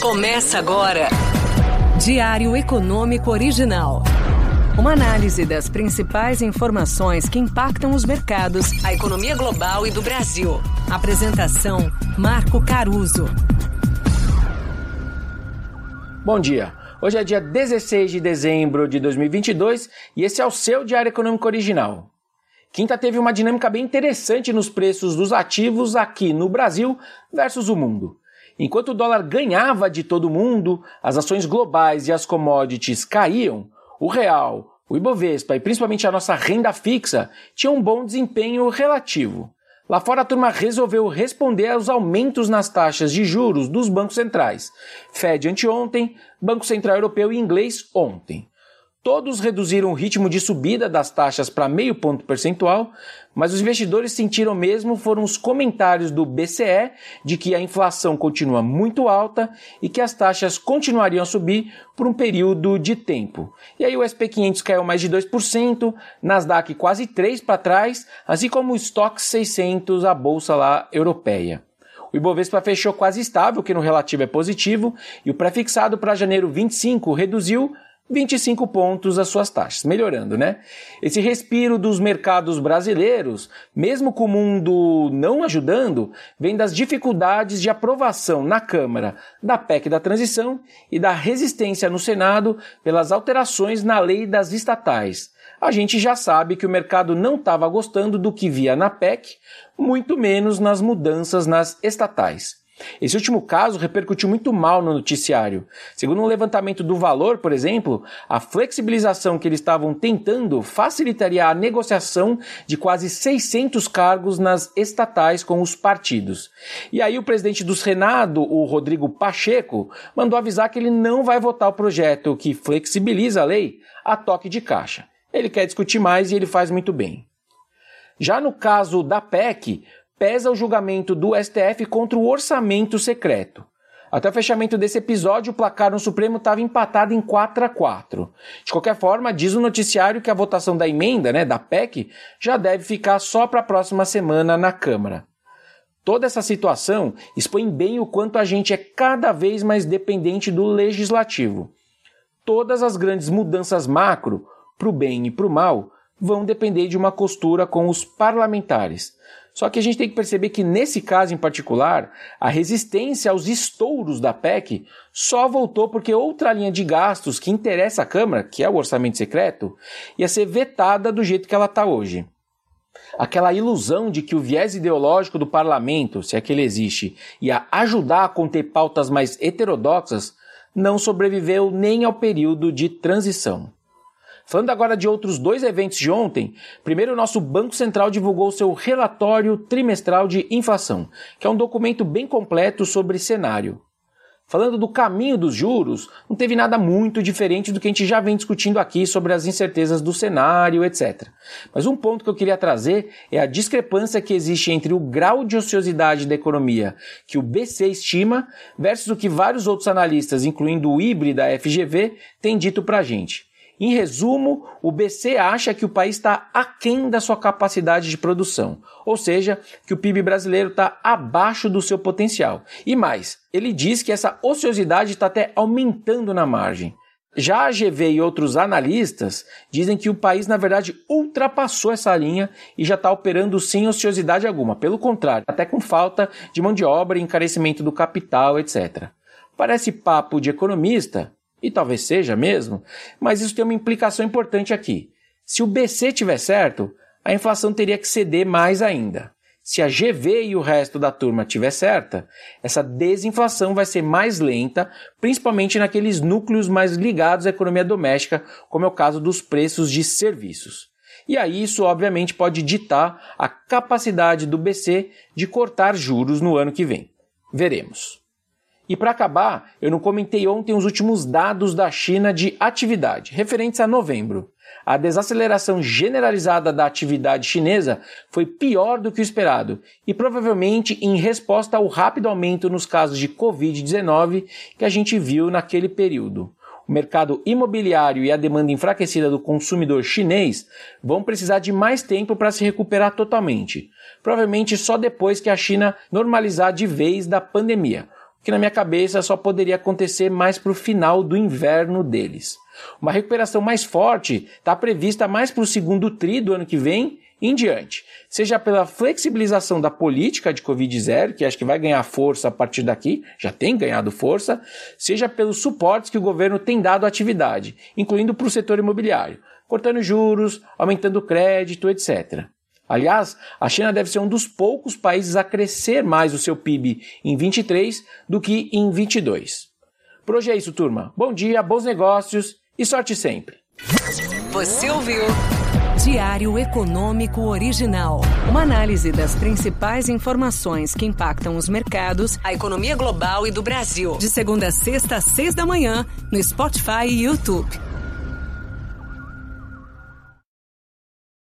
Começa agora. Diário Econômico Original. Uma análise das principais informações que impactam os mercados, a economia global e do Brasil. Apresentação: Marco Caruso. Bom dia. Hoje é dia 16 de dezembro de 2022 e esse é o seu Diário Econômico Original. Quinta teve uma dinâmica bem interessante nos preços dos ativos aqui no Brasil versus o mundo. Enquanto o dólar ganhava de todo mundo, as ações globais e as commodities caíam, o real, o Ibovespa e principalmente a nossa renda fixa tinham um bom desempenho relativo. Lá fora a turma resolveu responder aos aumentos nas taxas de juros dos bancos centrais. Fed anteontem, Banco Central Europeu e inglês ontem. Todos reduziram o ritmo de subida das taxas para meio ponto percentual, mas os investidores sentiram mesmo foram os comentários do BCE de que a inflação continua muito alta e que as taxas continuariam a subir por um período de tempo. E aí o SP500 caiu mais de 2%, Nasdaq quase 3 para trás, assim como o Stock 600, a bolsa lá europeia. O Ibovespa fechou quase estável, que no relativo é positivo, e o prefixado para janeiro 25 reduziu 25 pontos as suas taxas, melhorando, né? Esse respiro dos mercados brasileiros, mesmo com o mundo não ajudando, vem das dificuldades de aprovação na Câmara da PEC da transição e da resistência no Senado pelas alterações na lei das estatais. A gente já sabe que o mercado não estava gostando do que via na PEC, muito menos nas mudanças nas estatais. Esse último caso repercutiu muito mal no noticiário. Segundo um levantamento do Valor, por exemplo, a flexibilização que eles estavam tentando facilitaria a negociação de quase 600 cargos nas estatais com os partidos. E aí o presidente do Senado, o Rodrigo Pacheco, mandou avisar que ele não vai votar o projeto que flexibiliza a lei a toque de caixa. Ele quer discutir mais e ele faz muito bem. Já no caso da PEC, pesa o julgamento do STF contra o orçamento secreto. Até o fechamento desse episódio, o placar no Supremo estava empatado em 4 a 4. De qualquer forma, diz o noticiário que a votação da emenda, né, da PEC, já deve ficar só para a próxima semana na Câmara. Toda essa situação expõe bem o quanto a gente é cada vez mais dependente do legislativo. Todas as grandes mudanças macro, para o bem e para o mal, vão depender de uma costura com os parlamentares. Só que a gente tem que perceber que nesse caso em particular, a resistência aos estouros da PEC só voltou porque outra linha de gastos que interessa à Câmara, que é o orçamento secreto, ia ser vetada do jeito que ela está hoje. Aquela ilusão de que o viés ideológico do parlamento, se aquele existe, ia ajudar a conter pautas mais heterodoxas, não sobreviveu nem ao período de transição. Falando agora de outros dois eventos de ontem, primeiro o nosso Banco Central divulgou seu relatório trimestral de inflação, que é um documento bem completo sobre cenário. Falando do caminho dos juros, não teve nada muito diferente do que a gente já vem discutindo aqui sobre as incertezas do cenário, etc. Mas um ponto que eu queria trazer é a discrepância que existe entre o grau de ociosidade da economia que o BC estima versus o que vários outros analistas, incluindo o IBRE da FGV, têm dito para a gente. Em resumo, o BC acha que o país está aquém da sua capacidade de produção, ou seja, que o PIB brasileiro está abaixo do seu potencial. E mais, ele diz que essa ociosidade está até aumentando na margem. Já a GV e outros analistas dizem que o país, na verdade, ultrapassou essa linha e já está operando sem ociosidade alguma. Pelo contrário, até com falta de mão de obra, encarecimento do capital, etc. Parece papo de economista, e talvez seja mesmo, mas isso tem uma implicação importante aqui. Se o BC tiver certo, a inflação teria que ceder mais ainda. Se a GV e o resto da turma tiver certa, essa desinflação vai ser mais lenta, principalmente naqueles núcleos mais ligados à economia doméstica, como é o caso dos preços de serviços. E aí isso obviamente pode ditar a capacidade do BC de cortar juros no ano que vem. Veremos. E para acabar, eu não comentei ontem os últimos dados da China de atividade, referentes a novembro. A desaceleração generalizada da atividade chinesa foi pior do que o esperado e provavelmente em resposta ao rápido aumento nos casos de Covid-19 que a gente viu naquele período. O mercado imobiliário e a demanda enfraquecida do consumidor chinês vão precisar de mais tempo para se recuperar totalmente, provavelmente só depois que a China normalizar de vez da pandemia que na minha cabeça só poderia acontecer mais para o final do inverno deles. Uma recuperação mais forte está prevista mais para o segundo tri do ano que vem em diante, seja pela flexibilização da política de Covid-0, que acho que vai ganhar força a partir daqui, já tem ganhado força, seja pelos suportes que o governo tem dado à atividade, incluindo para o setor imobiliário, cortando juros, aumentando crédito, etc. Aliás, a China deve ser um dos poucos países a crescer mais o seu PIB em 23 do que em 22. Por hoje é isso, turma. Bom dia, bons negócios e sorte sempre. Você ouviu? Diário Econômico Original. Uma análise das principais informações que impactam os mercados, a economia global e do Brasil. De segunda a sexta, às seis da manhã, no Spotify e YouTube.